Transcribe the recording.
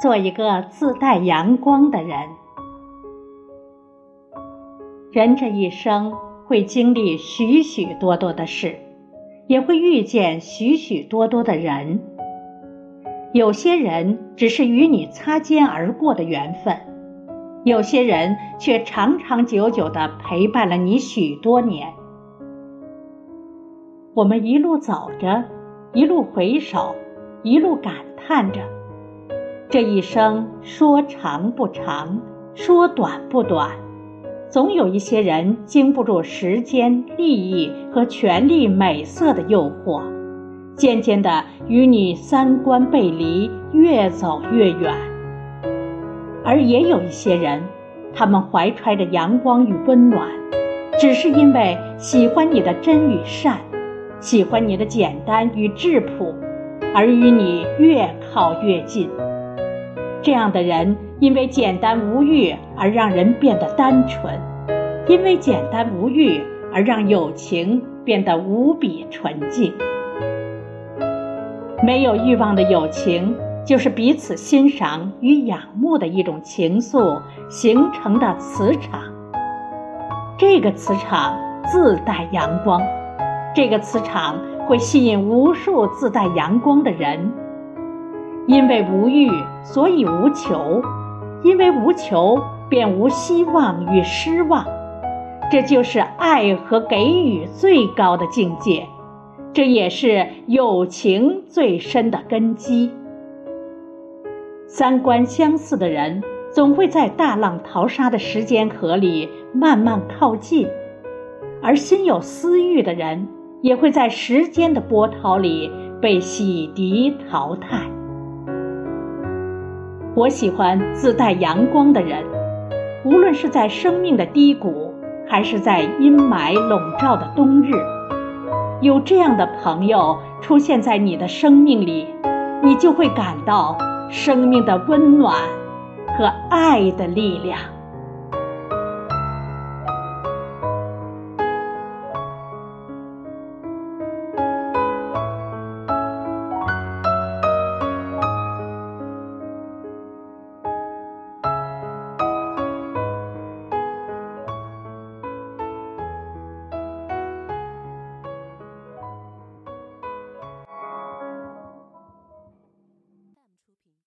做一个自带阳光的人。人这一生会经历许许多多的事，也会遇见许许多多的人。有些人只是与你擦肩而过的缘分，有些人却长长久久的陪伴了你许多年。我们一路走着，一路回首，一路感叹着。这一生说长不长，说短不短，总有一些人经不住时间、利益和权力美色的诱惑，渐渐的与你三观背离，越走越远。而也有一些人，他们怀揣着阳光与温暖，只是因为喜欢你的真与善，喜欢你的简单与质朴，而与你越靠越近。这样的人，因为简单无欲而让人变得单纯，因为简单无欲而让友情变得无比纯净。没有欲望的友情，就是彼此欣赏与仰慕的一种情愫形成的磁场。这个磁场自带阳光，这个磁场会吸引无数自带阳光的人。因为无欲，所以无求；因为无求，便无希望与失望。这就是爱和给予最高的境界，这也是友情最深的根基。三观相似的人，总会在大浪淘沙的时间河里慢慢靠近；而心有私欲的人，也会在时间的波涛里被洗涤淘汰。我喜欢自带阳光的人，无论是在生命的低谷，还是在阴霾笼罩的冬日，有这样的朋友出现在你的生命里，你就会感到生命的温暖和爱的力量。